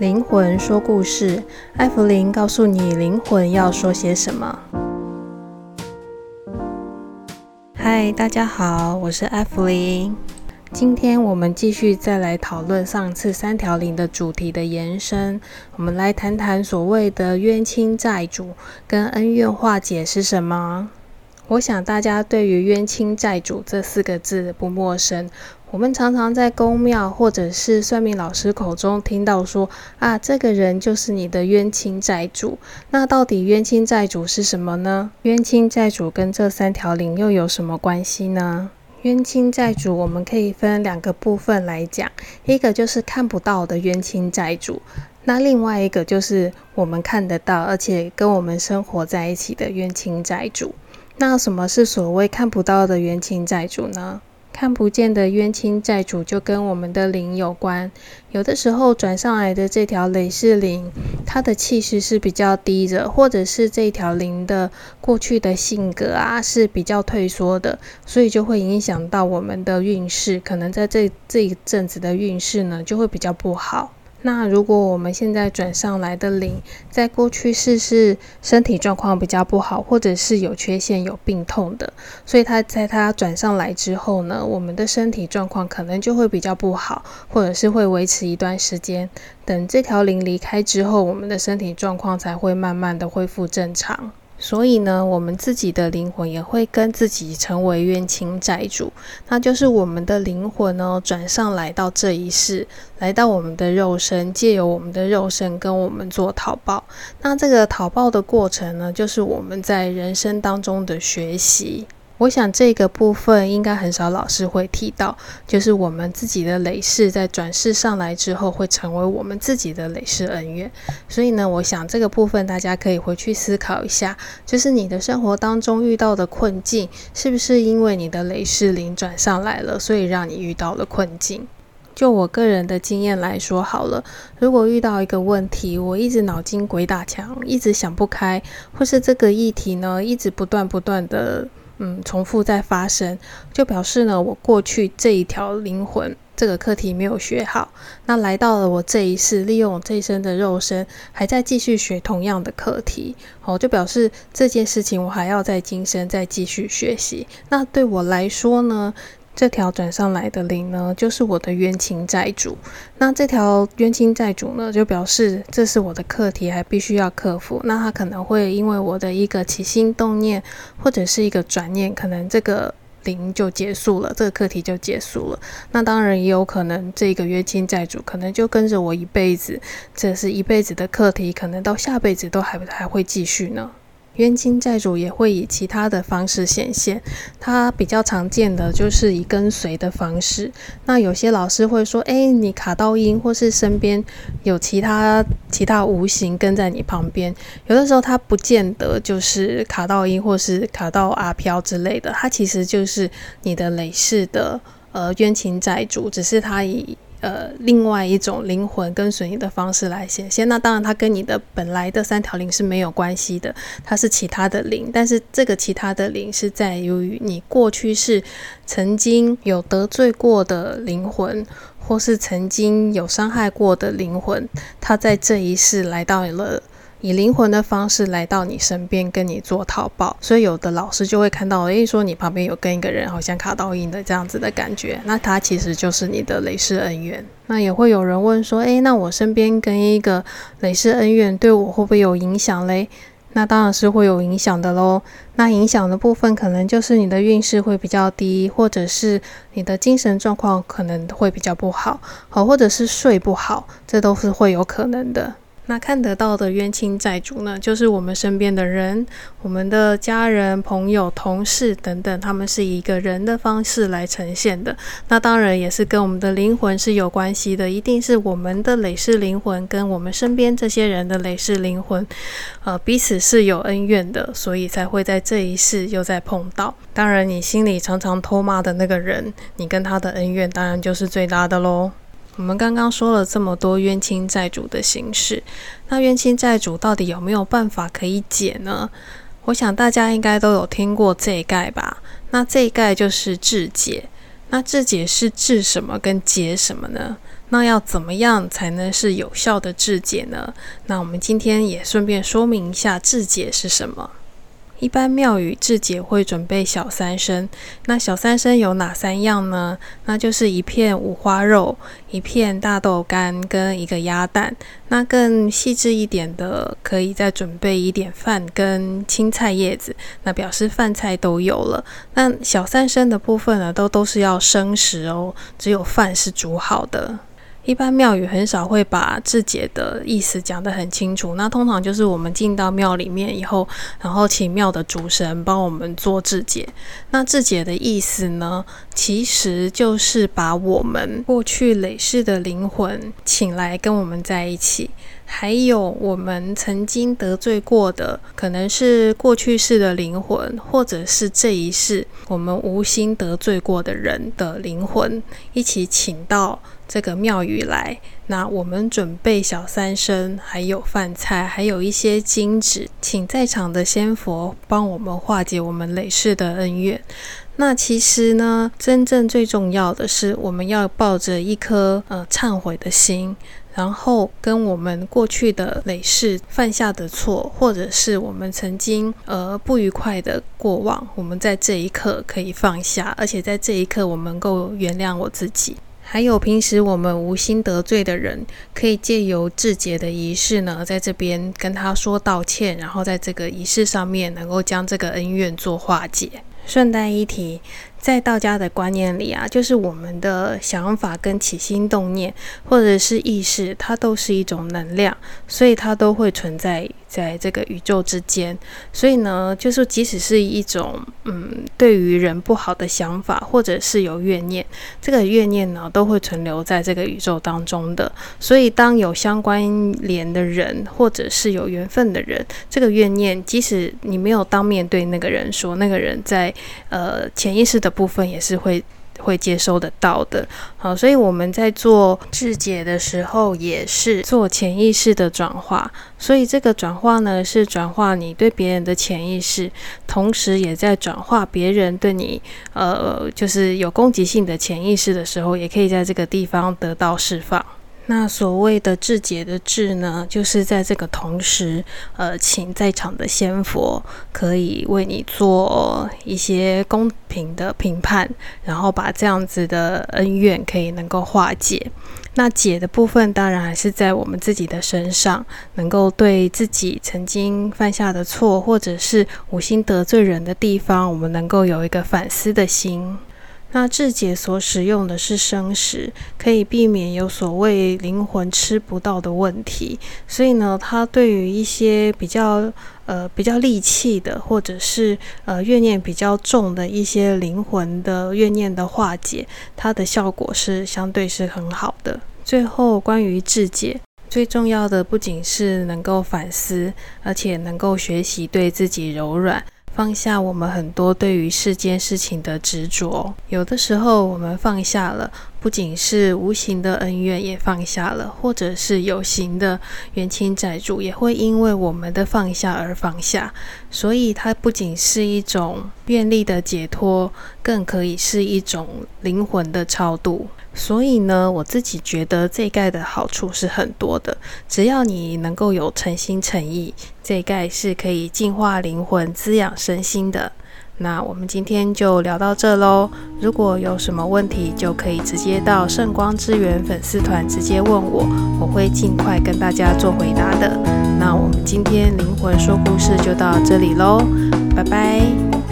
灵魂说故事，艾芙琳告诉你灵魂要说些什么。嗨，大家好，我是艾芙琳。今天我们继续再来讨论上次三条灵的主题的延伸，我们来谈谈所谓的冤亲债主跟恩怨化解是什么。我想大家对于冤亲债主这四个字不陌生。我们常常在公庙或者是算命老师口中听到说啊，这个人就是你的冤亲债主。那到底冤亲债主是什么呢？冤亲债主跟这三条灵又有什么关系呢？冤亲债主我们可以分两个部分来讲，一个就是看不到的冤亲债主，那另外一个就是我们看得到，而且跟我们生活在一起的冤亲债主。那什么是所谓看不到的冤亲债主呢？看不见的冤亲债主就跟我们的灵有关。有的时候转上来的这条累世灵，它的气势是比较低的，或者是这条灵的过去的性格啊是比较退缩的，所以就会影响到我们的运势，可能在这这一阵子的运势呢就会比较不好。那如果我们现在转上来的灵，在过去世是身体状况比较不好，或者是有缺陷、有病痛的，所以他在他转上来之后呢，我们的身体状况可能就会比较不好，或者是会维持一段时间。等这条灵离开之后，我们的身体状况才会慢慢的恢复正常。所以呢，我们自己的灵魂也会跟自己成为冤亲债主，那就是我们的灵魂呢，转上来到这一世，来到我们的肉身，借由我们的肉身跟我们做讨报。那这个讨报的过程呢，就是我们在人生当中的学习。我想这个部分应该很少老师会提到，就是我们自己的累世在转世上来之后，会成为我们自己的累世恩怨。所以呢，我想这个部分大家可以回去思考一下，就是你的生活当中遇到的困境，是不是因为你的累世灵转上来了，所以让你遇到了困境？就我个人的经验来说好了，如果遇到一个问题，我一直脑筋鬼打墙，一直想不开，或是这个议题呢，一直不断不断的。嗯，重复在发生，就表示呢，我过去这一条灵魂这个课题没有学好，那来到了我这一世，利用我这一生的肉身，还在继续学同样的课题，哦，就表示这件事情我还要在今生再继续学习。那对我来说呢，这条转上来的灵呢，就是我的冤亲债主。那这条冤亲债主呢，就表示这是我的课题，还必须要克服。那他可能会因为我的一个起心动念，或者是一个转念，可能这个灵就结束了，这个课题就结束了。那当然也有可能，这个冤亲债主可能就跟着我一辈子，这是一辈子的课题，可能到下辈子都还还会继续呢。冤亲债主也会以其他的方式显现，它比较常见的就是以跟随的方式。那有些老师会说：“哎，你卡到阴，或是身边有其他其他无形跟在你旁边。”有的时候它不见得就是卡到阴，或是卡到阿飘之类的，它其实就是你的累世的呃冤亲债主，只是它以。呃，另外一种灵魂跟随你的方式来显现，那当然它跟你的本来的三条灵是没有关系的，它是其他的灵，但是这个其他的灵是在于你过去是曾经有得罪过的灵魂，或是曾经有伤害过的灵魂，它在这一世来到了。以灵魂的方式来到你身边，跟你做讨报，所以有的老师就会看到，诶，说你旁边有跟一个人，好像卡到印的这样子的感觉，那他其实就是你的累世恩怨。那也会有人问说，诶，那我身边跟一个累世恩怨，对我会不会有影响嘞？那当然是会有影响的喽。那影响的部分可能就是你的运势会比较低，或者是你的精神状况可能会比较不好，好，或者是睡不好，这都是会有可能的。那看得到的冤亲债主呢，就是我们身边的人，我们的家人、朋友、同事等等，他们是以一个人的方式来呈现的。那当然也是跟我们的灵魂是有关系的，一定是我们的累世灵魂跟我们身边这些人的累世灵魂，呃，彼此是有恩怨的，所以才会在这一世又再碰到。当然，你心里常常偷骂的那个人，你跟他的恩怨当然就是最大的喽。我们刚刚说了这么多冤亲债主的形式，那冤亲债主到底有没有办法可以解呢？我想大家应该都有听过这一概吧？那这一概就是治解。那治解是治什么跟解什么呢？那要怎么样才能是有效的制解呢？那我们今天也顺便说明一下制解是什么。一般庙宇制解会准备小三牲，那小三牲有哪三样呢？那就是一片五花肉、一片大豆干跟一个鸭蛋。那更细致一点的，可以再准备一点饭跟青菜叶子，那表示饭菜都有了。那小三牲的部分呢，都都是要生食哦，只有饭是煮好的。一般庙宇很少会把制解的意思讲得很清楚，那通常就是我们进到庙里面以后，然后请庙的主神帮我们做制解。那制解的意思呢，其实就是把我们过去累世的灵魂请来跟我们在一起。还有我们曾经得罪过的，可能是过去世的灵魂，或者是这一世我们无心得罪过的人的灵魂，一起请到这个庙宇来。那我们准备小三牲，还有饭菜，还有一些金纸，请在场的仙佛帮我们化解我们累世的恩怨。那其实呢，真正最重要的是，我们要抱着一颗呃忏悔的心。然后跟我们过去的累世犯下的错，或者是我们曾经呃不愉快的过往，我们在这一刻可以放下，而且在这一刻我们能够原谅我自己。还有平时我们无心得罪的人，可以借由志节的仪式呢，在这边跟他说道歉，然后在这个仪式上面能够将这个恩怨做化解。顺带一提。在道家的观念里啊，就是我们的想法跟起心动念，或者是意识，它都是一种能量，所以它都会存在在这个宇宙之间。所以呢，就是即使是一种嗯，对于人不好的想法，或者是有怨念，这个怨念呢，都会存留在这个宇宙当中的。所以，当有相关联的人，或者是有缘分的人，这个怨念，即使你没有当面对那个人说，那个人在呃潜意识的。部分也是会会接收得到的，好，所以我们在做质解的时候，也是做潜意识的转化，所以这个转化呢，是转化你对别人的潜意识，同时也在转化别人对你，呃，就是有攻击性的潜意识的时候，也可以在这个地方得到释放。那所谓的制解的制呢，就是在这个同时，呃，请在场的仙佛可以为你做一些公平的评判，然后把这样子的恩怨可以能够化解。那解的部分当然还是在我们自己的身上，能够对自己曾经犯下的错，或者是无心得罪人的地方，我们能够有一个反思的心。那智解所使用的是生食，可以避免有所谓灵魂吃不到的问题。所以呢，它对于一些比较呃比较戾气的，或者是呃怨念比较重的一些灵魂的怨念的化解，它的效果是相对是很好的。最后，关于智解，最重要的不仅是能够反思，而且能够学习对自己柔软。放下我们很多对于世间事情的执着，有的时候我们放下了，不仅是无形的恩怨也放下了，或者是有形的冤亲债主也会因为我们的放下而放下。所以它不仅是一种愿力的解脱，更可以是一种灵魂的超度。所以呢，我自己觉得这一盖的好处是很多的。只要你能够有诚心诚意，这一盖是可以净化灵魂、滋养身心的。那我们今天就聊到这喽。如果有什么问题，就可以直接到圣光之源粉丝团直接问我，我会尽快跟大家做回答的。那我们今天灵魂说故事就到这里喽，拜拜。